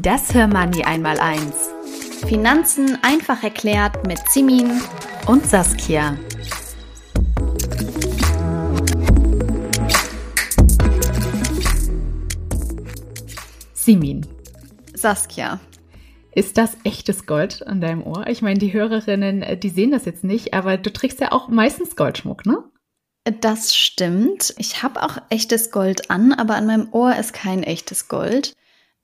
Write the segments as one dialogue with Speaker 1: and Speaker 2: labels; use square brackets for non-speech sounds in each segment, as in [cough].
Speaker 1: Das Hörmoney einmal eins.
Speaker 2: Finanzen einfach erklärt mit Simin
Speaker 1: und Saskia. Simin.
Speaker 3: Saskia.
Speaker 1: Ist das echtes Gold an deinem Ohr? Ich meine, die Hörerinnen, äh, die sehen das jetzt nicht, aber du trägst ja auch meistens Goldschmuck, ne?
Speaker 3: Das stimmt. Ich habe auch echtes Gold an, aber an meinem Ohr ist kein echtes Gold.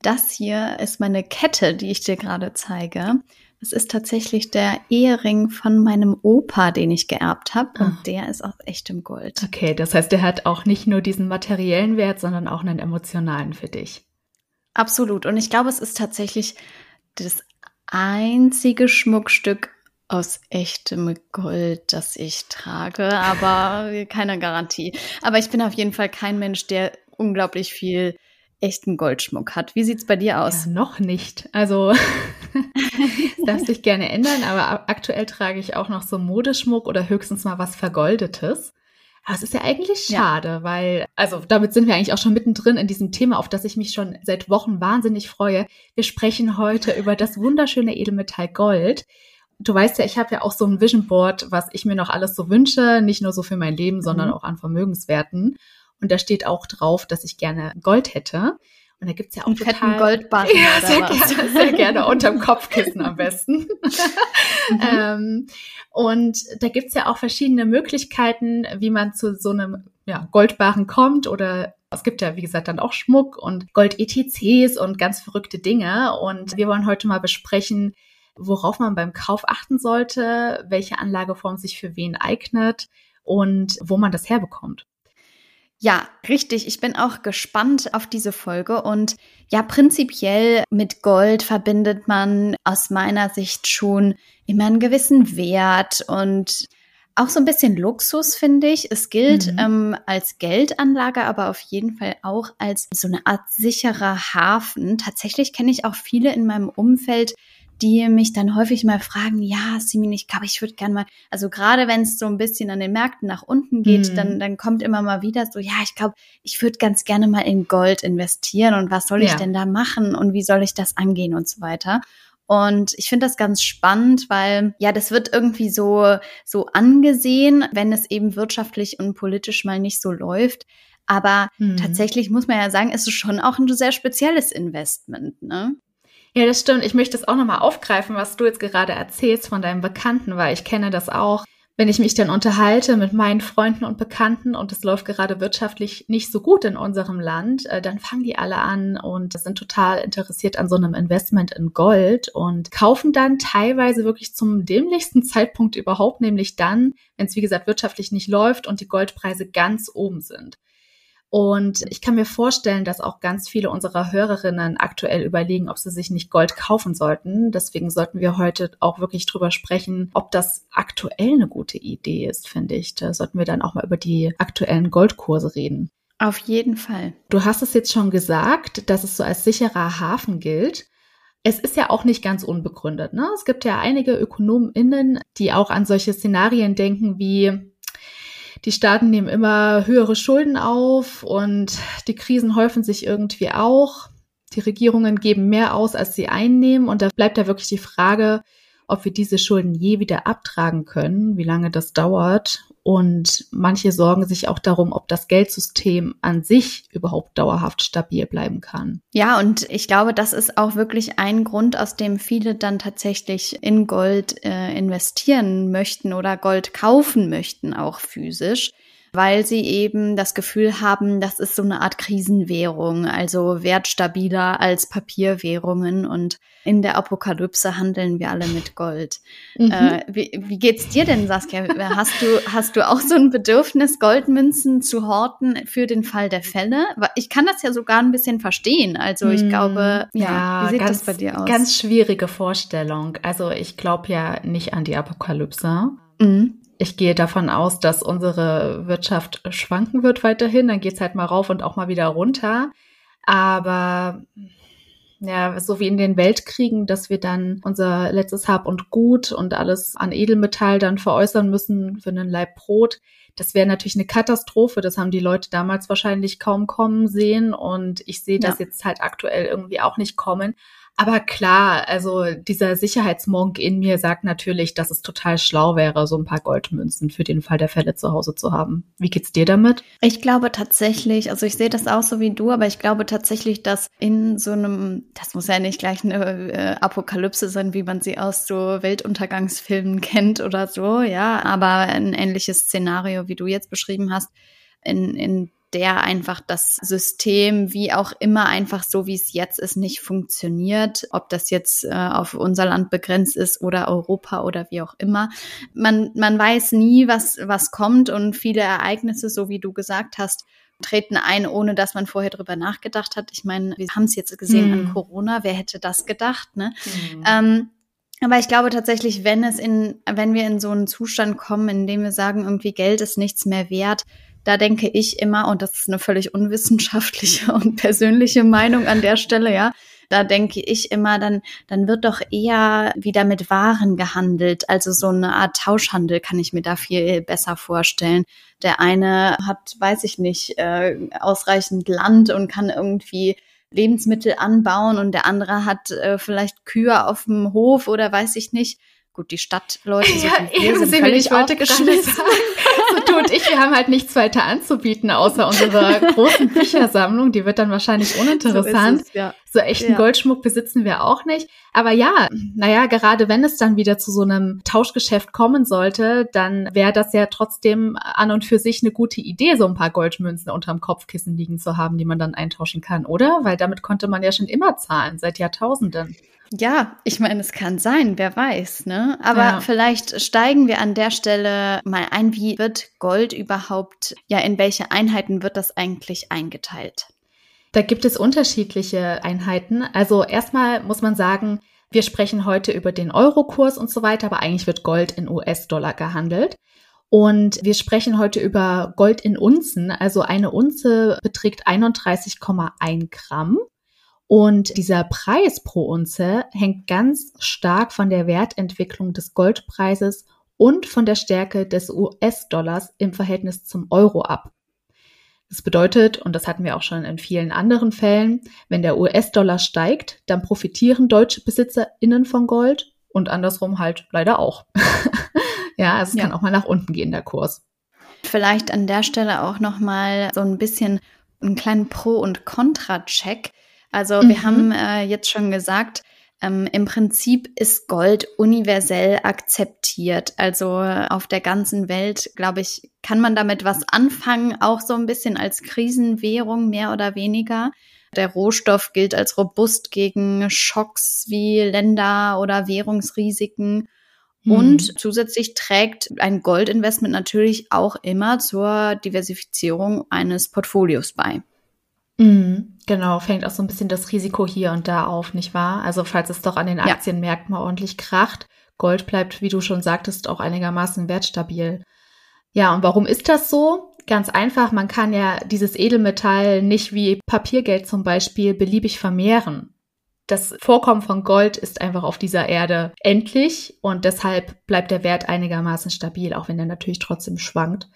Speaker 3: Das hier ist meine Kette, die ich dir gerade zeige. Das ist tatsächlich der Ehering von meinem Opa, den ich geerbt habe. Und ah. der ist aus echtem Gold.
Speaker 1: Okay, das heißt, der hat auch nicht nur diesen materiellen Wert, sondern auch einen emotionalen für dich.
Speaker 3: Absolut. Und ich glaube, es ist tatsächlich das einzige Schmuckstück aus echtem Gold, das ich trage, aber [laughs] keine Garantie. Aber ich bin auf jeden Fall kein Mensch, der unglaublich viel echten Goldschmuck hat. Wie sieht's bei dir aus?
Speaker 1: Ja, noch nicht. Also [laughs] das darf sich gerne ändern, aber aktuell trage ich auch noch so Modeschmuck oder höchstens mal was Vergoldetes. Aber es ist ja eigentlich schade, ja. weil, also damit sind wir eigentlich auch schon mittendrin in diesem Thema, auf das ich mich schon seit Wochen wahnsinnig freue. Wir sprechen heute über das wunderschöne Edelmetall Gold. Du weißt ja, ich habe ja auch so ein Vision Board, was ich mir noch alles so wünsche, nicht nur so für mein Leben, sondern mhm. auch an Vermögenswerten. Und da steht auch drauf, dass ich gerne Gold hätte. Und da gibt's ja auch
Speaker 3: Einen
Speaker 1: total,
Speaker 3: fetten Goldbarren [laughs]
Speaker 1: ja, sehr gerne, sehr gerne unterm Kopfkissen am besten. [laughs] [laughs] mhm. ähm, und da gibt's ja auch verschiedene Möglichkeiten, wie man zu so einem ja, Goldbarren kommt oder es gibt ja, wie gesagt, dann auch Schmuck und Gold-ETCs und ganz verrückte Dinge. Und wir wollen heute mal besprechen, worauf man beim Kauf achten sollte, welche Anlageform sich für wen eignet und wo man das herbekommt.
Speaker 3: Ja, richtig. Ich bin auch gespannt auf diese Folge. Und ja, prinzipiell mit Gold verbindet man aus meiner Sicht schon immer einen gewissen Wert und auch so ein bisschen Luxus, finde ich. Es gilt mhm. ähm, als Geldanlage, aber auf jeden Fall auch als so eine Art sicherer Hafen. Tatsächlich kenne ich auch viele in meinem Umfeld, die mich dann häufig mal fragen, ja, Simin, ich glaube, ich würde gerne mal, also gerade wenn es so ein bisschen an den Märkten nach unten geht, mhm. dann, dann kommt immer mal wieder so, ja, ich glaube, ich würde ganz gerne mal in Gold investieren und was soll ja. ich denn da machen und wie soll ich das angehen und so weiter. Und ich finde das ganz spannend, weil ja, das wird irgendwie so, so angesehen, wenn es eben wirtschaftlich und politisch mal nicht so läuft. Aber mhm. tatsächlich muss man ja sagen, es ist schon auch ein sehr spezielles Investment, ne?
Speaker 1: Ja, das stimmt. Ich möchte es auch nochmal aufgreifen, was du jetzt gerade erzählst von deinem Bekannten, weil ich kenne das auch. Wenn ich mich dann unterhalte mit meinen Freunden und Bekannten und es läuft gerade wirtschaftlich nicht so gut in unserem Land, äh, dann fangen die alle an und sind total interessiert an so einem Investment in Gold und kaufen dann teilweise wirklich zum dämlichsten Zeitpunkt überhaupt, nämlich dann, wenn es wie gesagt wirtschaftlich nicht läuft und die Goldpreise ganz oben sind. Und ich kann mir vorstellen, dass auch ganz viele unserer Hörerinnen aktuell überlegen, ob sie sich nicht Gold kaufen sollten. Deswegen sollten wir heute auch wirklich drüber sprechen, ob das aktuell eine gute Idee ist, finde ich. Da sollten wir dann auch mal über die aktuellen Goldkurse reden.
Speaker 3: Auf jeden Fall.
Speaker 1: Du hast es jetzt schon gesagt, dass es so als sicherer Hafen gilt. Es ist ja auch nicht ganz unbegründet. Ne? Es gibt ja einige ÖkonomInnen, die auch an solche Szenarien denken wie, die Staaten nehmen immer höhere Schulden auf und die Krisen häufen sich irgendwie auch. Die Regierungen geben mehr aus, als sie einnehmen. Und da bleibt da wirklich die Frage, ob wir diese Schulden je wieder abtragen können, wie lange das dauert und manche sorgen sich auch darum, ob das Geldsystem an sich überhaupt dauerhaft stabil bleiben kann.
Speaker 3: Ja, und ich glaube, das ist auch wirklich ein Grund, aus dem viele dann tatsächlich in Gold äh, investieren möchten oder Gold kaufen möchten, auch physisch weil sie eben das Gefühl haben, das ist so eine Art Krisenwährung, also wertstabiler als Papierwährungen und in der Apokalypse handeln wir alle mit Gold. Mhm. Äh, wie, wie geht's dir denn, Saskia? Hast du, hast du auch so ein Bedürfnis, Goldmünzen zu horten für den Fall der Fälle? Ich kann das ja sogar ein bisschen verstehen. Also ich mhm. glaube, ja, ja wie sieht ganz, das bei dir aus?
Speaker 1: Ganz schwierige Vorstellung. Also ich glaube ja nicht an die Apokalypse. Mhm ich gehe davon aus, dass unsere Wirtschaft schwanken wird weiterhin. Dann geht's halt mal rauf und auch mal wieder runter. Aber ja, so wie in den Weltkriegen, dass wir dann unser letztes Hab und Gut und alles an Edelmetall dann veräußern müssen für einen Leib Brot. Das wäre natürlich eine Katastrophe. Das haben die Leute damals wahrscheinlich kaum kommen sehen. Und ich sehe das ja. jetzt halt aktuell irgendwie auch nicht kommen. Aber klar, also dieser Sicherheitsmonk in mir sagt natürlich, dass es total schlau wäre, so ein paar Goldmünzen für den Fall der Fälle zu Hause zu haben. Wie geht's dir damit?
Speaker 3: Ich glaube tatsächlich, also ich sehe das auch so wie du, aber ich glaube tatsächlich, dass in so einem, das muss ja nicht gleich eine äh, Apokalypse sein, wie man sie aus so Weltuntergangsfilmen kennt oder so, ja, aber ein ähnliches Szenario, wie du jetzt beschrieben hast, in, in der einfach das System, wie auch immer, einfach so, wie es jetzt ist, nicht funktioniert. Ob das jetzt äh, auf unser Land begrenzt ist oder Europa oder wie auch immer. Man, man weiß nie, was, was kommt und viele Ereignisse, so wie du gesagt hast, treten ein, ohne dass man vorher drüber nachgedacht hat. Ich meine, wir haben es jetzt gesehen hm. an Corona. Wer hätte das gedacht? Ne? Hm. Ähm, aber ich glaube tatsächlich, wenn es in, wenn wir in so einen Zustand kommen, in dem wir sagen, irgendwie Geld ist nichts mehr wert, da denke ich immer, und das ist eine völlig unwissenschaftliche [laughs] und persönliche Meinung an der Stelle, ja, da denke ich immer, dann, dann wird doch eher wieder mit Waren gehandelt. Also so eine Art Tauschhandel kann ich mir da viel besser vorstellen. Der eine hat, weiß ich nicht, äh, ausreichend Land und kann irgendwie Lebensmittel anbauen und der andere hat äh, vielleicht Kühe auf dem Hof oder weiß ich nicht. Gut, die Stadtleute so [laughs]
Speaker 1: ja, wir sind völlig sagen, [laughs] so du und ich, wir haben halt nichts weiter anzubieten, außer unserer [laughs] großen Büchersammlung. Die wird dann wahrscheinlich uninteressant. So, es, ja. so echten ja. Goldschmuck besitzen wir auch nicht. Aber ja, naja, gerade wenn es dann wieder zu so einem Tauschgeschäft kommen sollte, dann wäre das ja trotzdem an und für sich eine gute Idee, so ein paar Goldmünzen unterm Kopfkissen liegen zu haben, die man dann eintauschen kann, oder? Weil damit konnte man ja schon immer zahlen, seit Jahrtausenden.
Speaker 3: Ja, ich meine, es kann sein, wer weiß, ne? Aber ja. vielleicht steigen wir an der Stelle mal ein, wie wird Gold überhaupt, ja, in welche Einheiten wird das eigentlich eingeteilt?
Speaker 1: Da gibt es unterschiedliche Einheiten. Also erstmal muss man sagen, wir sprechen heute über den Eurokurs und so weiter, aber eigentlich wird Gold in US-Dollar gehandelt. Und wir sprechen heute über Gold in Unzen. Also eine Unze beträgt 31,1 Gramm. Und dieser Preis pro Unze hängt ganz stark von der Wertentwicklung des Goldpreises und von der Stärke des US-Dollars im Verhältnis zum Euro ab. Das bedeutet, und das hatten wir auch schon in vielen anderen Fällen, wenn der US-Dollar steigt, dann profitieren deutsche BesitzerInnen von Gold und andersrum halt leider auch. [laughs] ja, also es ja. kann auch mal nach unten gehen, der Kurs.
Speaker 3: Vielleicht an der Stelle auch nochmal so ein bisschen einen kleinen Pro- und Contra-Check. Also mhm. wir haben äh, jetzt schon gesagt, ähm, Im Prinzip ist Gold universell akzeptiert. Also auf der ganzen Welt, glaube ich, kann man damit was anfangen, auch so ein bisschen als Krisenwährung, mehr oder weniger. Der Rohstoff gilt als robust gegen Schocks wie Länder oder Währungsrisiken. Mhm. Und zusätzlich trägt ein Goldinvestment natürlich auch immer zur Diversifizierung eines Portfolios bei.
Speaker 1: Mhm, genau, fängt auch so ein bisschen das Risiko hier und da auf, nicht wahr? Also falls es doch an den Aktienmärkten ja. mal ordentlich kracht, Gold bleibt, wie du schon sagtest, auch einigermaßen wertstabil. Ja, und warum ist das so? Ganz einfach, man kann ja dieses Edelmetall nicht wie Papiergeld zum Beispiel beliebig vermehren. Das Vorkommen von Gold ist einfach auf dieser Erde endlich und deshalb bleibt der Wert einigermaßen stabil, auch wenn er natürlich trotzdem schwankt.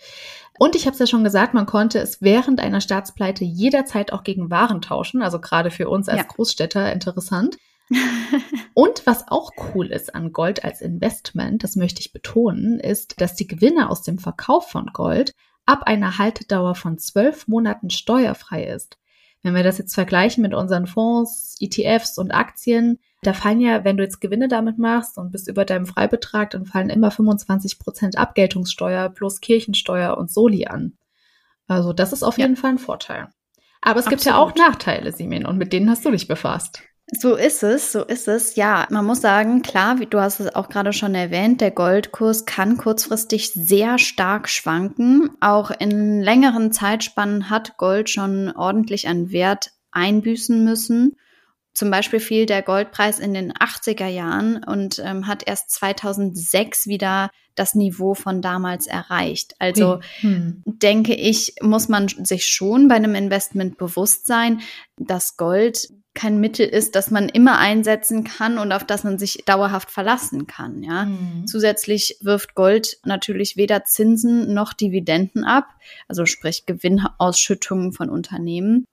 Speaker 1: Und ich habe es ja schon gesagt, man konnte es während einer Staatspleite jederzeit auch gegen Waren tauschen. Also gerade für uns als ja. Großstädter interessant. [laughs] und was auch cool ist an Gold als Investment, das möchte ich betonen, ist, dass die Gewinne aus dem Verkauf von Gold ab einer Haltedauer von zwölf Monaten steuerfrei ist. Wenn wir das jetzt vergleichen mit unseren Fonds, ETFs und Aktien, da fallen ja, wenn du jetzt Gewinne damit machst und bist über deinem Freibetrag, dann fallen immer 25 Prozent Abgeltungssteuer plus Kirchensteuer und Soli an. Also das ist auf jeden Fall ein Vorteil. Aber es Absolut. gibt ja auch Nachteile, Simin, und mit denen hast du dich befasst.
Speaker 3: So ist es, so ist es. Ja, man muss sagen, klar, wie du hast es auch gerade schon erwähnt, der Goldkurs kann kurzfristig sehr stark schwanken. Auch in längeren Zeitspannen hat Gold schon ordentlich an Wert einbüßen müssen. Zum Beispiel fiel der Goldpreis in den 80er Jahren und ähm, hat erst 2006 wieder das Niveau von damals erreicht. Also hm. denke ich, muss man sich schon bei einem Investment bewusst sein, dass Gold kein Mittel ist, das man immer einsetzen kann und auf das man sich dauerhaft verlassen kann. Ja? Mhm. Zusätzlich wirft Gold natürlich weder Zinsen noch Dividenden ab, also sprich Gewinnausschüttungen von Unternehmen.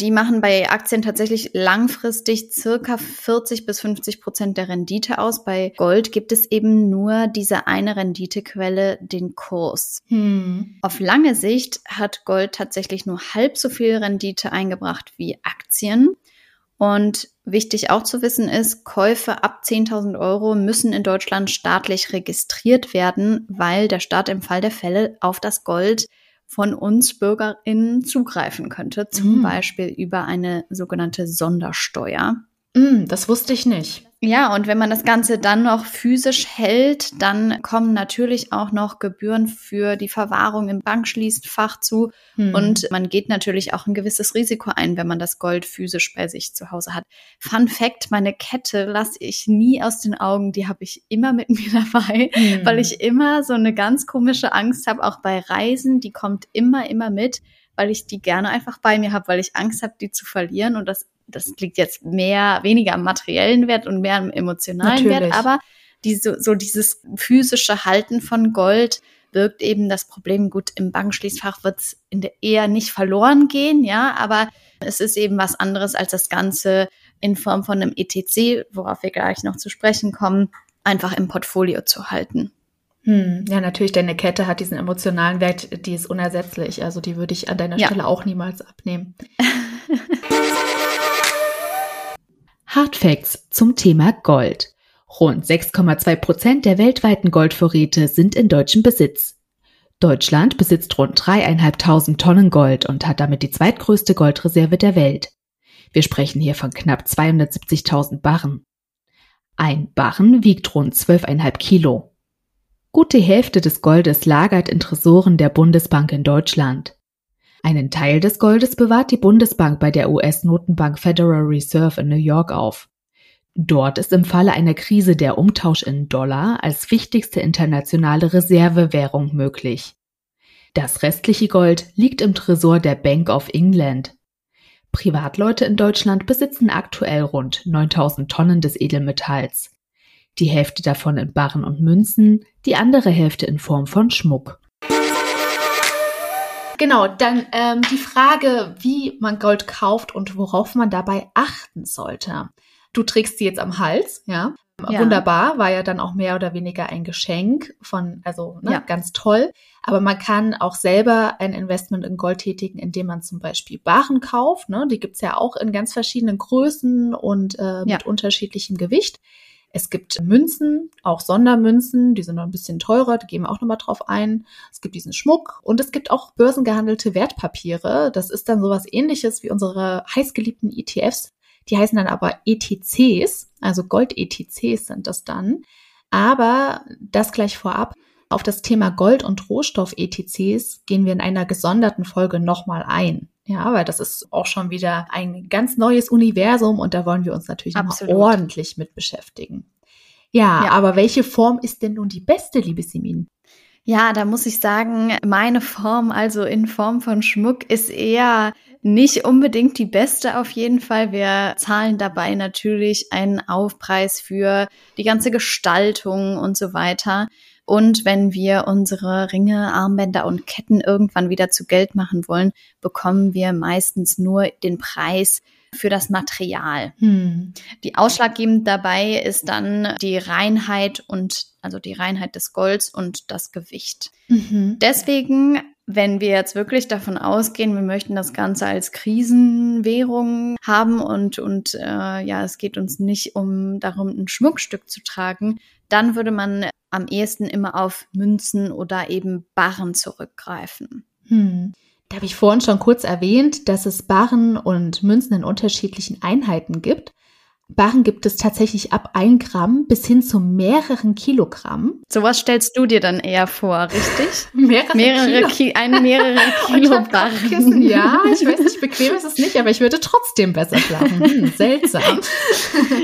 Speaker 3: Die machen bei Aktien tatsächlich langfristig circa 40 bis 50 Prozent der Rendite aus. Bei Gold gibt es eben nur diese eine Renditequelle, den Kurs. Hm. Auf lange Sicht hat Gold tatsächlich nur halb so viel Rendite eingebracht wie Aktien. Und wichtig auch zu wissen ist, Käufe ab 10.000 Euro müssen in Deutschland staatlich registriert werden, weil der Staat im Fall der Fälle auf das Gold von uns BürgerInnen zugreifen könnte, zum mm. Beispiel über eine sogenannte Sondersteuer.
Speaker 1: Mm, das wusste ich nicht.
Speaker 3: Ja, und wenn man das Ganze dann noch physisch hält, dann kommen natürlich auch noch Gebühren für die Verwahrung im Bankschließfach zu. Hm. Und man geht natürlich auch ein gewisses Risiko ein, wenn man das Gold physisch bei sich zu Hause hat. Fun Fact, meine Kette lasse ich nie aus den Augen. Die habe ich immer mit [laughs] mir dabei, hm. weil ich immer so eine ganz komische Angst habe, auch bei Reisen. Die kommt immer, immer mit weil ich die gerne einfach bei mir habe, weil ich Angst habe, die zu verlieren. Und das das liegt jetzt mehr, weniger am materiellen Wert und mehr am emotionalen Natürlich. Wert, aber diese, so dieses physische Halten von Gold birgt eben das Problem, gut, im Bankschließfach wird es in der eher nicht verloren gehen, ja, aber es ist eben was anderes als das Ganze in Form von einem ETC, worauf wir gleich noch zu sprechen kommen, einfach im Portfolio zu halten.
Speaker 1: Hm, ja, natürlich, deine Kette hat diesen emotionalen Wert, die ist unersetzlich. Also die würde ich an deiner ja. Stelle auch niemals abnehmen. [laughs]
Speaker 4: Hardfacts zum Thema Gold. Rund 6,2 Prozent der weltweiten Goldvorräte sind in deutschem Besitz. Deutschland besitzt rund dreieinhalbtausend Tonnen Gold und hat damit die zweitgrößte Goldreserve der Welt. Wir sprechen hier von knapp 270.000 Barren. Ein Barren wiegt rund 12,5 Kilo. Gut die Hälfte des Goldes lagert in Tresoren der Bundesbank in Deutschland. Einen Teil des Goldes bewahrt die Bundesbank bei der US-Notenbank Federal Reserve in New York auf. Dort ist im Falle einer Krise der Umtausch in Dollar als wichtigste internationale Reservewährung möglich. Das restliche Gold liegt im Tresor der Bank of England. Privatleute in Deutschland besitzen aktuell rund 9000 Tonnen des Edelmetalls. Die Hälfte davon in Barren und Münzen, die andere Hälfte in Form von Schmuck.
Speaker 1: Genau, dann ähm, die Frage, wie man Gold kauft und worauf man dabei achten sollte. Du trägst sie jetzt am Hals, ja. ja. Wunderbar, war ja dann auch mehr oder weniger ein Geschenk von, also ne, ja. ganz toll. Aber man kann auch selber ein Investment in Gold tätigen, indem man zum Beispiel Barren kauft. Ne? Die gibt's ja auch in ganz verschiedenen Größen und äh, mit ja. unterschiedlichem Gewicht. Es gibt Münzen, auch Sondermünzen, die sind noch ein bisschen teurer, die gehen wir auch nochmal drauf ein. Es gibt diesen Schmuck und es gibt auch börsengehandelte Wertpapiere. Das ist dann sowas ähnliches wie unsere heißgeliebten ETFs. Die heißen dann aber ETCs, also Gold-ETCs sind das dann. Aber das gleich vorab. Auf das Thema Gold- und Rohstoff-ETCs gehen wir in einer gesonderten Folge nochmal ein. Ja, weil das ist auch schon wieder ein ganz neues Universum und da wollen wir uns natürlich ordentlich mit beschäftigen. Ja, ja, aber welche Form ist denn nun die beste, liebe Simin?
Speaker 3: Ja, da muss ich sagen, meine Form, also in Form von Schmuck, ist eher nicht unbedingt die beste auf jeden Fall. Wir zahlen dabei natürlich einen Aufpreis für die ganze Gestaltung und so weiter. Und wenn wir unsere Ringe, Armbänder und Ketten irgendwann wieder zu Geld machen wollen, bekommen wir meistens nur den Preis für das Material. Hm. Die ausschlaggebend dabei ist dann die Reinheit und also die Reinheit des Golds und das Gewicht. Mhm. Deswegen wenn wir jetzt wirklich davon ausgehen, wir möchten das Ganze als Krisenwährung haben und, und äh, ja, es geht uns nicht um darum, ein Schmuckstück zu tragen, dann würde man am ehesten immer auf Münzen oder eben Barren zurückgreifen.
Speaker 1: Hm. Da habe ich vorhin schon kurz erwähnt, dass es Barren und Münzen in unterschiedlichen Einheiten gibt. Barren gibt es tatsächlich ab ein Gramm bis hin zu mehreren Kilogramm.
Speaker 3: Sowas stellst du dir dann eher vor, richtig? [laughs]
Speaker 1: mehrere,
Speaker 3: mehrere Kilo. Ki ein mehrere [laughs] Kilo Barren.
Speaker 1: Ja, ich weiß nicht, [laughs] bequem ist es nicht, aber ich würde trotzdem besser schlafen. Hm, seltsam.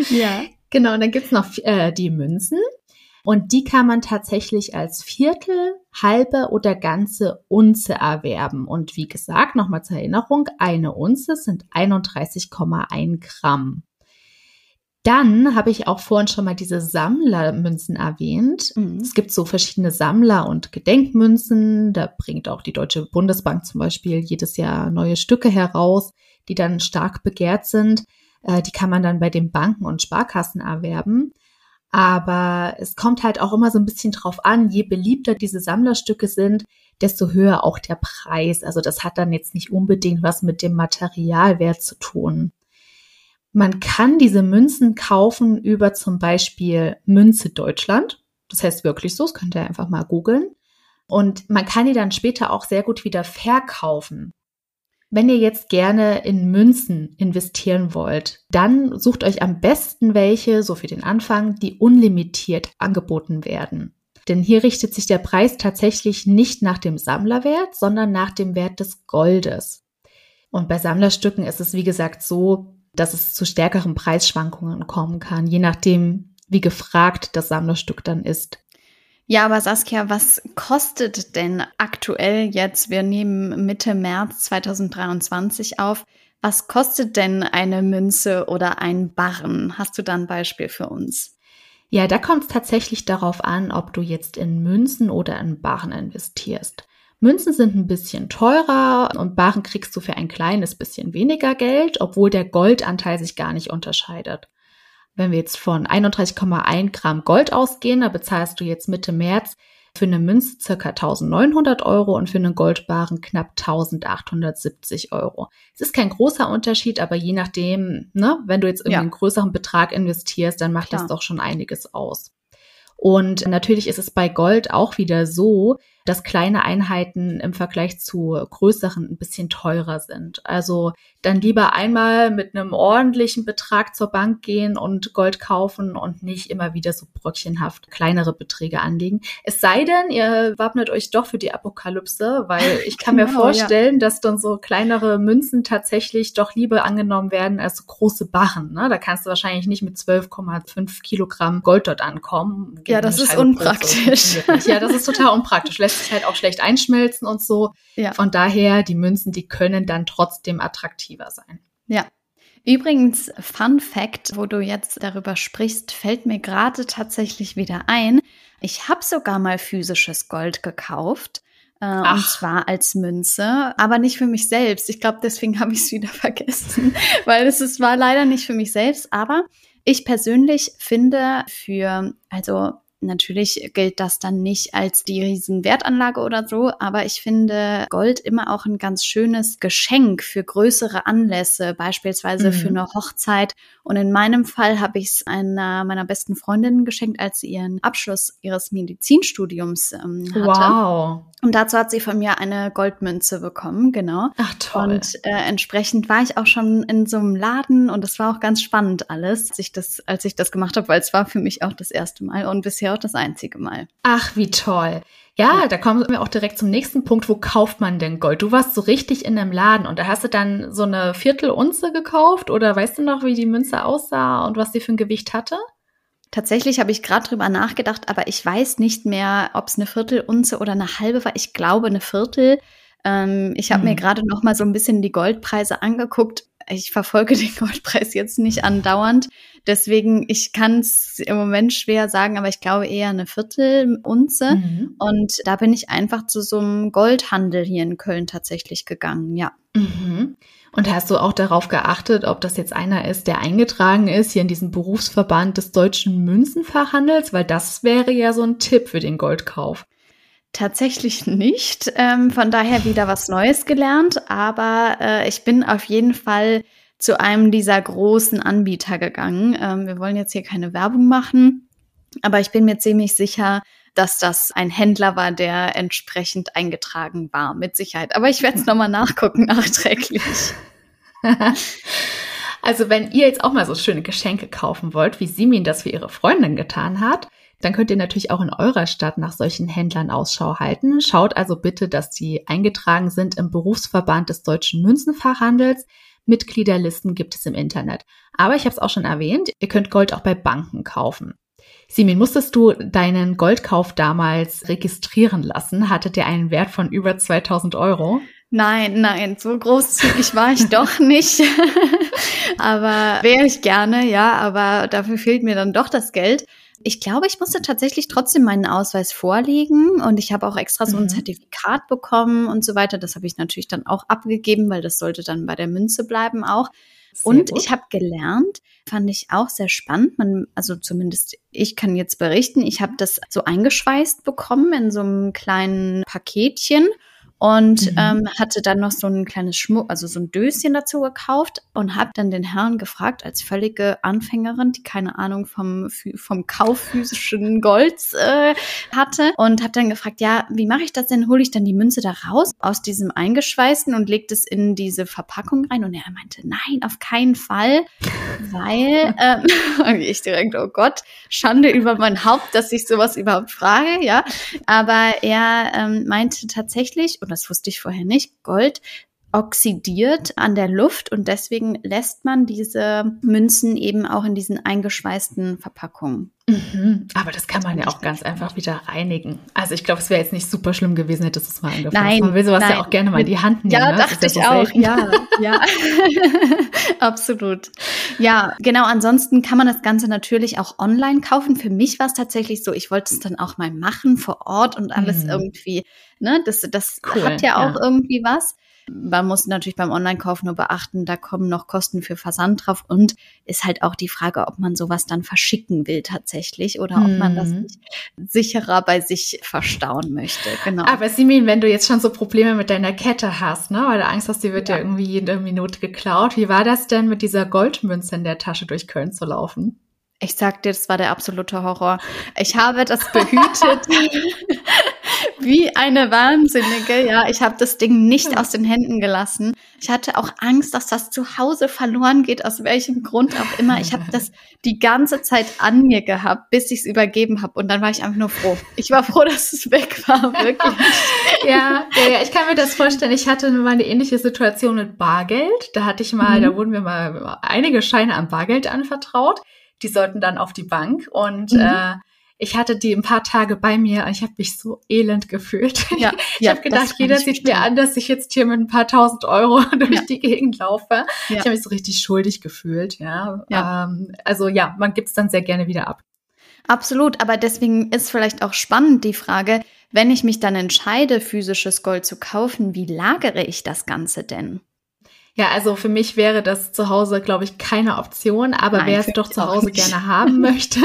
Speaker 3: ja.
Speaker 1: Genau, und dann gibt's noch äh, die Münzen. Und die kann man tatsächlich als Viertel, halbe oder ganze Unze erwerben. Und wie gesagt, nochmal zur Erinnerung, eine Unze sind 31,1 Gramm. Dann habe ich auch vorhin schon mal diese Sammlermünzen erwähnt. Mhm. Es gibt so verschiedene Sammler- und Gedenkmünzen. Da bringt auch die Deutsche Bundesbank zum Beispiel jedes Jahr neue Stücke heraus, die dann stark begehrt sind. Äh, die kann man dann bei den Banken und Sparkassen erwerben. Aber es kommt halt auch immer so ein bisschen drauf an, je beliebter diese Sammlerstücke sind, desto höher auch der Preis. Also das hat dann jetzt nicht unbedingt was mit dem Materialwert zu tun. Man kann diese Münzen kaufen über zum Beispiel Münze Deutschland. Das heißt wirklich so, das könnt ihr einfach mal googeln. Und man kann die dann später auch sehr gut wieder verkaufen. Wenn ihr jetzt gerne in Münzen investieren wollt, dann sucht euch am besten welche, so für den Anfang, die unlimitiert angeboten werden. Denn hier richtet sich der Preis tatsächlich nicht nach dem Sammlerwert, sondern nach dem Wert des Goldes. Und bei Sammlerstücken ist es, wie gesagt, so, dass es zu stärkeren Preisschwankungen kommen kann, je nachdem, wie gefragt das Sammlerstück dann ist.
Speaker 3: Ja, aber Saskia, was kostet denn aktuell jetzt, wir nehmen Mitte März 2023 auf, was kostet denn eine Münze oder ein Barren? Hast du da ein Beispiel für uns?
Speaker 1: Ja, da kommt es tatsächlich darauf an, ob du jetzt in Münzen oder in Barren investierst. Münzen sind ein bisschen teurer und Barren kriegst du für ein kleines bisschen weniger Geld, obwohl der Goldanteil sich gar nicht unterscheidet. Wenn wir jetzt von 31,1 Gramm Gold ausgehen, da bezahlst du jetzt Mitte März für eine Münze circa 1900 Euro und für einen Goldbaren knapp 1870 Euro. Es ist kein großer Unterschied, aber je nachdem, ne, wenn du jetzt irgendwie ja. einen größeren Betrag investierst, dann macht Klar. das doch schon einiges aus. Und natürlich ist es bei Gold auch wieder so, dass kleine Einheiten im Vergleich zu größeren ein bisschen teurer sind. Also dann lieber einmal mit einem ordentlichen Betrag zur Bank gehen und Gold kaufen und nicht immer wieder so bröckchenhaft kleinere Beträge anlegen. Es sei denn, ihr wappnet euch doch für die Apokalypse, weil [laughs] ich kann genau, mir vorstellen, ja. dass dann so kleinere Münzen tatsächlich doch lieber angenommen werden als so große Barren. Ne? Da kannst du wahrscheinlich nicht mit 12,5 Kilogramm Gold dort ankommen.
Speaker 3: Ja, das ist unpraktisch.
Speaker 1: Ja, das ist total unpraktisch. Lässt sich halt auch schlecht einschmelzen und so. Ja. Von daher, die Münzen, die können dann trotzdem attraktiver sein.
Speaker 3: Ja. Übrigens, Fun Fact, wo du jetzt darüber sprichst, fällt mir gerade tatsächlich wieder ein. Ich habe sogar mal physisches Gold gekauft. Äh, und zwar als Münze, aber nicht für mich selbst. Ich glaube, deswegen [laughs] habe ich es wieder vergessen, [laughs] weil es, es war leider nicht für mich selbst. Aber ich persönlich finde für, also Natürlich gilt das dann nicht als die Riesenwertanlage oder so, aber ich finde Gold immer auch ein ganz schönes Geschenk für größere Anlässe, beispielsweise mhm. für eine Hochzeit. Und in meinem Fall habe ich es einer meiner besten Freundinnen geschenkt, als sie ihren Abschluss ihres Medizinstudiums ähm, hatte. Wow. Und dazu hat sie von mir eine Goldmünze bekommen, genau.
Speaker 1: Ach toll.
Speaker 3: Und äh, entsprechend war ich auch schon in so einem Laden und es war auch ganz spannend alles, als ich das, als ich das gemacht habe, weil es war für mich auch das erste Mal und bisher auch das einzige Mal.
Speaker 1: Ach, wie toll. Ja, ja, da kommen wir auch direkt zum nächsten Punkt. Wo kauft man denn Gold? Du warst so richtig in einem Laden und da hast du dann so eine Viertelunze gekauft oder weißt du noch, wie die Münze aussah und was sie für ein Gewicht hatte?
Speaker 3: Tatsächlich habe ich gerade drüber nachgedacht, aber ich weiß nicht mehr, ob es eine Viertelunze oder eine halbe war. Ich glaube eine Viertel. Ähm, ich habe hm. mir gerade noch mal so ein bisschen die Goldpreise angeguckt. Ich verfolge den [laughs] Goldpreis jetzt nicht andauernd. Deswegen, ich kann es im Moment schwer sagen, aber ich glaube eher eine Viertelunze. Mhm. Und da bin ich einfach zu so einem Goldhandel hier in Köln tatsächlich gegangen, ja.
Speaker 1: Mhm. Und hast du auch darauf geachtet, ob das jetzt einer ist, der eingetragen ist hier in diesem Berufsverband des deutschen Münzenfachhandels? Weil das wäre ja so ein Tipp für den Goldkauf.
Speaker 3: Tatsächlich nicht. Ähm, von daher wieder was Neues gelernt. Aber äh, ich bin auf jeden Fall zu einem dieser großen Anbieter gegangen. Ähm, wir wollen jetzt hier keine Werbung machen, aber ich bin mir ziemlich sicher, dass das ein Händler war, der entsprechend eingetragen war, mit Sicherheit. Aber ich werde es nochmal nachgucken, [laughs] nachträglich. [laughs]
Speaker 1: Also wenn ihr jetzt auch mal so schöne Geschenke kaufen wollt, wie Simin das für ihre Freundin getan hat, dann könnt ihr natürlich auch in eurer Stadt nach solchen Händlern Ausschau halten. Schaut also bitte, dass die eingetragen sind im Berufsverband des deutschen Münzenfachhandels. Mitgliederlisten gibt es im Internet. Aber ich habe es auch schon erwähnt, ihr könnt Gold auch bei Banken kaufen. Simin, musstest du deinen Goldkauf damals registrieren lassen? Hattet ihr einen Wert von über 2000 Euro?
Speaker 3: Nein, nein, so großzügig war ich doch nicht. [laughs] aber wäre ich gerne, ja, aber dafür fehlt mir dann doch das Geld. Ich glaube, ich musste tatsächlich trotzdem meinen Ausweis vorlegen und ich habe auch extra so ein mhm. Zertifikat bekommen und so weiter. Das habe ich natürlich dann auch abgegeben, weil das sollte dann bei der Münze bleiben auch. Sehr und gut. ich habe gelernt, fand ich auch sehr spannend. Man, also zumindest ich kann jetzt berichten, ich habe das so eingeschweißt bekommen in so einem kleinen Paketchen und mhm. ähm, hatte dann noch so ein kleines Schmuck, also so ein Döschen dazu gekauft und habe dann den Herrn gefragt, als völlige Anfängerin, die keine Ahnung vom, vom Kauf physischen Golds äh, hatte und habe dann gefragt, ja, wie mache ich das denn? Hole ich dann die Münze da raus aus diesem eingeschweißten und legt es in diese Verpackung rein? Und er meinte, nein, auf keinen Fall, weil [laughs] ähm, [laughs] ich direkt, oh Gott, Schande über mein Haupt, dass ich sowas überhaupt frage, ja. Aber er ähm, meinte tatsächlich, oder das wusste ich vorher nicht, Gold oxidiert an der Luft und deswegen lässt man diese Münzen eben auch in diesen eingeschweißten Verpackungen.
Speaker 1: Mhm. Aber das kann man ja auch ganz einfach wieder reinigen. Also ich glaube, es wäre jetzt nicht super schlimm gewesen, hätte es mal
Speaker 3: angefasst. Nein,
Speaker 1: man will sowas
Speaker 3: nein.
Speaker 1: ja auch gerne mal in die Hand nehmen.
Speaker 3: Ja, ne? dachte ich auch. Ja, ja. [laughs] Absolut. Ja, genau. Ansonsten kann man das Ganze natürlich auch online kaufen. Für mich war es tatsächlich so, ich wollte es dann auch mal machen vor Ort und alles mhm. irgendwie, ne, das, das cool, hat ja auch ja. irgendwie was. Man muss natürlich beim Online-Kauf nur beachten, da kommen noch Kosten für Versand drauf und ist halt auch die Frage, ob man sowas dann verschicken will tatsächlich oder ob man das mhm. nicht sicherer bei sich verstauen möchte. Genau.
Speaker 1: Aber Simin, wenn du jetzt schon so Probleme mit deiner Kette hast, ne, weil du Angst hast, die wird ja, ja irgendwie jede Minute geklaut, wie war das denn mit dieser Goldmünze in der Tasche durch Köln zu laufen?
Speaker 3: Ich sag dir, das war der absolute Horror. Ich habe das behütet [laughs] wie eine Wahnsinnige. Ja, ich habe das Ding nicht aus den Händen gelassen. Ich hatte auch Angst, dass das zu Hause verloren geht, aus welchem Grund auch immer. Ich habe das [laughs] die ganze Zeit an mir gehabt, bis ich es übergeben habe. Und dann war ich einfach nur froh. Ich war froh, [laughs] dass es weg war, wirklich. [laughs]
Speaker 1: ja, ja, ja, ich kann mir das vorstellen. Ich hatte mal eine ähnliche Situation mit Bargeld. Da hatte ich mal, mhm. da wurden mir mal einige Scheine an Bargeld anvertraut die sollten dann auf die Bank und mhm. äh, ich hatte die ein paar Tage bei mir und ich habe mich so elend gefühlt. [laughs] Ja, ich ja, habe gedacht, jeder sieht mir an, dass ich jetzt hier mit ein paar tausend Euro [laughs] durch ja. die Gegend laufe. Ich habe mich so richtig schuldig gefühlt. Ja, ja. Ähm, also ja, man gibt es dann sehr gerne wieder ab.
Speaker 3: Absolut, aber deswegen ist vielleicht auch spannend die Frage, wenn ich mich dann entscheide, physisches Gold zu kaufen, wie lagere ich das Ganze denn?
Speaker 1: Ja, also für mich wäre das zu Hause, glaube ich, keine Option, aber wer es doch zu Hause gerne haben [laughs] möchte,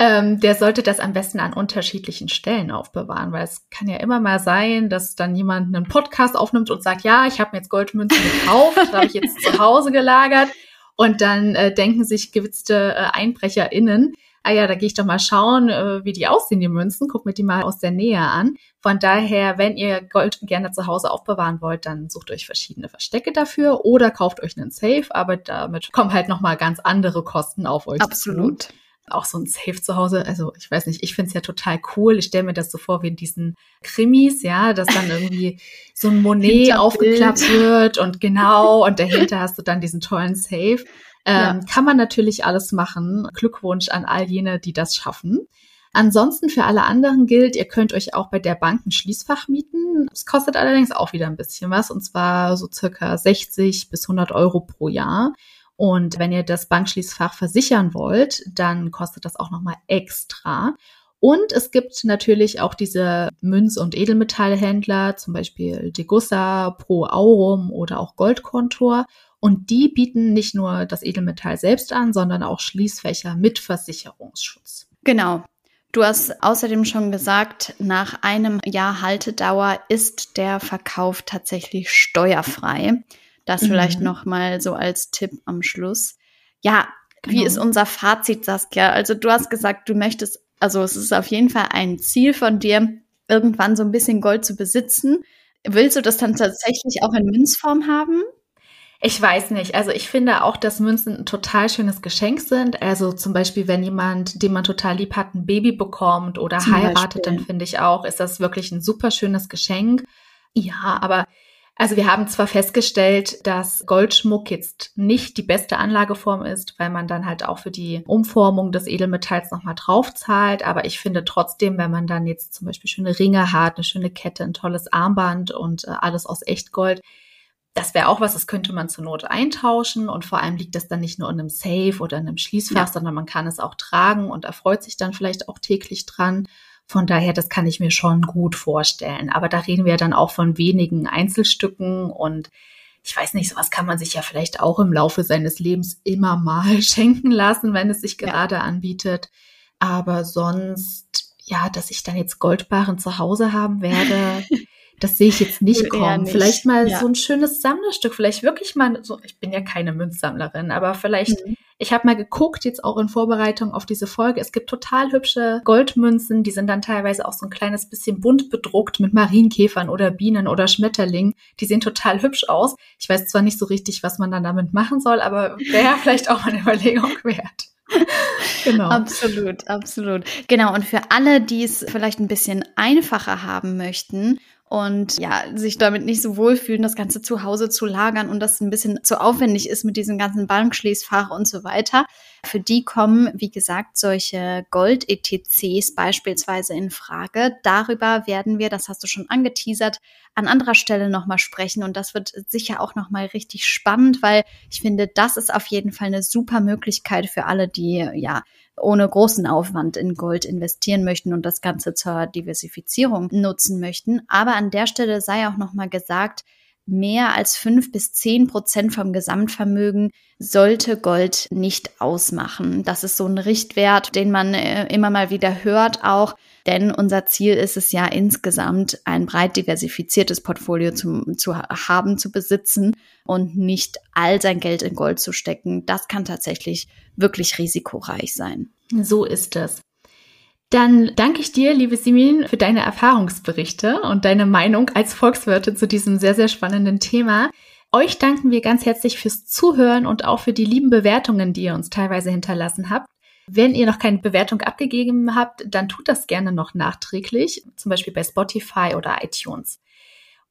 Speaker 1: ähm, der sollte das am besten an unterschiedlichen Stellen aufbewahren, weil es kann ja immer mal sein, dass dann jemand einen Podcast aufnimmt und sagt, ja, ich habe mir jetzt Goldmünzen gekauft, habe ich jetzt zu Hause gelagert. Und dann äh, denken sich gewitzte äh, EinbrecherInnen, ah ja, da gehe ich doch mal schauen, äh, wie die aussehen, die Münzen, guck mir die mal aus der Nähe an. Von daher, wenn ihr Gold gerne zu Hause aufbewahren wollt, dann sucht euch verschiedene Verstecke dafür oder kauft euch einen Safe, aber damit kommen halt nochmal ganz andere Kosten auf euch
Speaker 3: Absolut.
Speaker 1: Zu auch so ein Safe zu Hause. Also ich weiß nicht, ich finde es ja total cool. Ich stelle mir das so vor wie in diesen Krimis, ja, dass dann irgendwie so ein Monet [laughs] aufgeklappt wird und genau und dahinter hast du dann diesen tollen Safe. Ähm, ja. Kann man natürlich alles machen. Glückwunsch an all jene, die das schaffen. Ansonsten für alle anderen gilt, ihr könnt euch auch bei der Bank ein Schließfach mieten. Es kostet allerdings auch wieder ein bisschen was und zwar so circa 60 bis 100 Euro pro Jahr. Und wenn ihr das Bankschließfach versichern wollt, dann kostet das auch nochmal extra. Und es gibt natürlich auch diese Münz- und Edelmetallhändler, zum Beispiel Degussa, Pro Aurum oder auch Goldkontor. Und die bieten nicht nur das Edelmetall selbst an, sondern auch Schließfächer mit Versicherungsschutz.
Speaker 3: Genau. Du hast außerdem schon gesagt, nach einem Jahr Haltedauer ist der Verkauf tatsächlich steuerfrei. Das mhm. vielleicht noch mal so als Tipp am Schluss. Ja, Genau. Wie ist unser Fazit, Saskia? Also du hast gesagt, du möchtest Also es ist auf jeden Fall ein Ziel von dir, irgendwann so ein bisschen Gold zu besitzen. Willst du das dann tatsächlich auch in Münzform haben?
Speaker 1: Ich weiß nicht. Also ich finde auch, dass Münzen ein total schönes Geschenk sind. Also zum Beispiel, wenn jemand, den man total lieb hat, ein Baby bekommt oder zum heiratet, Beispiel. dann finde ich auch, ist das wirklich ein super schönes Geschenk. Ja, aber also wir haben zwar festgestellt, dass Goldschmuck jetzt nicht die beste Anlageform ist, weil man dann halt auch für die Umformung des Edelmetalls nochmal draufzahlt. Aber ich finde trotzdem, wenn man dann jetzt zum Beispiel schöne Ringe hat, eine schöne Kette, ein tolles Armband und äh, alles aus Echtgold, das wäre auch was, das könnte man zur Not eintauschen und vor allem liegt das dann nicht nur in einem Safe oder in einem Schließfach, ja. sondern man kann es auch tragen und erfreut sich dann vielleicht auch täglich dran. Von daher, das kann ich mir schon gut vorstellen. Aber da reden wir dann auch von wenigen Einzelstücken und ich weiß nicht, sowas kann man sich ja vielleicht auch im Laufe seines Lebens immer mal [laughs] schenken lassen, wenn es sich gerade ja. anbietet. Aber sonst, ja, dass ich dann jetzt Goldbarren zu Hause haben werde, [laughs] Das sehe ich jetzt nicht kommen. Nicht. Vielleicht mal ja. so ein schönes Sammlerstück, vielleicht wirklich mal so, ich bin ja keine Münzsammlerin, aber vielleicht, mhm. ich habe mal geguckt, jetzt auch in Vorbereitung auf diese Folge. Es gibt total hübsche Goldmünzen, die sind dann teilweise auch so ein kleines bisschen bunt bedruckt mit Marienkäfern oder Bienen oder Schmetterlingen. Die sehen total hübsch aus. Ich weiß zwar nicht so richtig, was man dann damit machen soll, aber wäre vielleicht auch mal eine Überlegung wert. [laughs]
Speaker 3: genau. Absolut, absolut. Genau. Und für alle, die es vielleicht ein bisschen einfacher haben möchten und ja, sich damit nicht so wohlfühlen, das Ganze zu Hause zu lagern und das ein bisschen zu aufwendig ist mit diesem ganzen Bankschließfach und so weiter. Für die kommen, wie gesagt, solche Gold-ETCs beispielsweise in Frage. Darüber werden wir, das hast du schon angeteasert, an anderer Stelle nochmal sprechen und das wird sicher auch nochmal richtig spannend, weil ich finde, das ist auf jeden Fall eine super Möglichkeit für alle, die ja ohne großen Aufwand in Gold investieren möchten und das Ganze zur Diversifizierung nutzen möchten. Aber an der Stelle sei auch nochmal gesagt, mehr als fünf bis zehn Prozent vom Gesamtvermögen sollte Gold nicht ausmachen. Das ist so ein Richtwert, den man äh, immer mal wieder hört auch. Denn unser Ziel ist es ja insgesamt, ein breit diversifiziertes Portfolio zu, zu haben, zu besitzen und nicht all sein Geld in Gold zu stecken. Das kann tatsächlich wirklich risikoreich sein.
Speaker 1: So ist es. Dann danke ich dir, liebe Simin, für deine Erfahrungsberichte und deine Meinung als Volkswirtin zu diesem sehr, sehr spannenden Thema. Euch danken wir ganz herzlich fürs Zuhören und auch für die lieben Bewertungen, die ihr uns teilweise hinterlassen habt. Wenn ihr noch keine Bewertung abgegeben habt, dann tut das gerne noch nachträglich, zum Beispiel bei Spotify oder iTunes.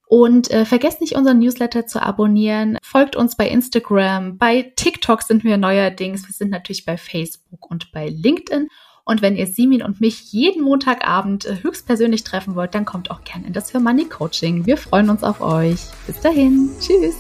Speaker 1: Und äh, vergesst nicht, unseren Newsletter zu abonnieren. Folgt uns bei Instagram, bei TikTok sind wir neuerdings. Wir sind natürlich bei Facebook und bei LinkedIn. Und wenn ihr Simin und mich jeden Montagabend äh, höchstpersönlich treffen wollt, dann kommt auch gerne in das Für Money Coaching. Wir freuen uns auf euch. Bis dahin. Tschüss.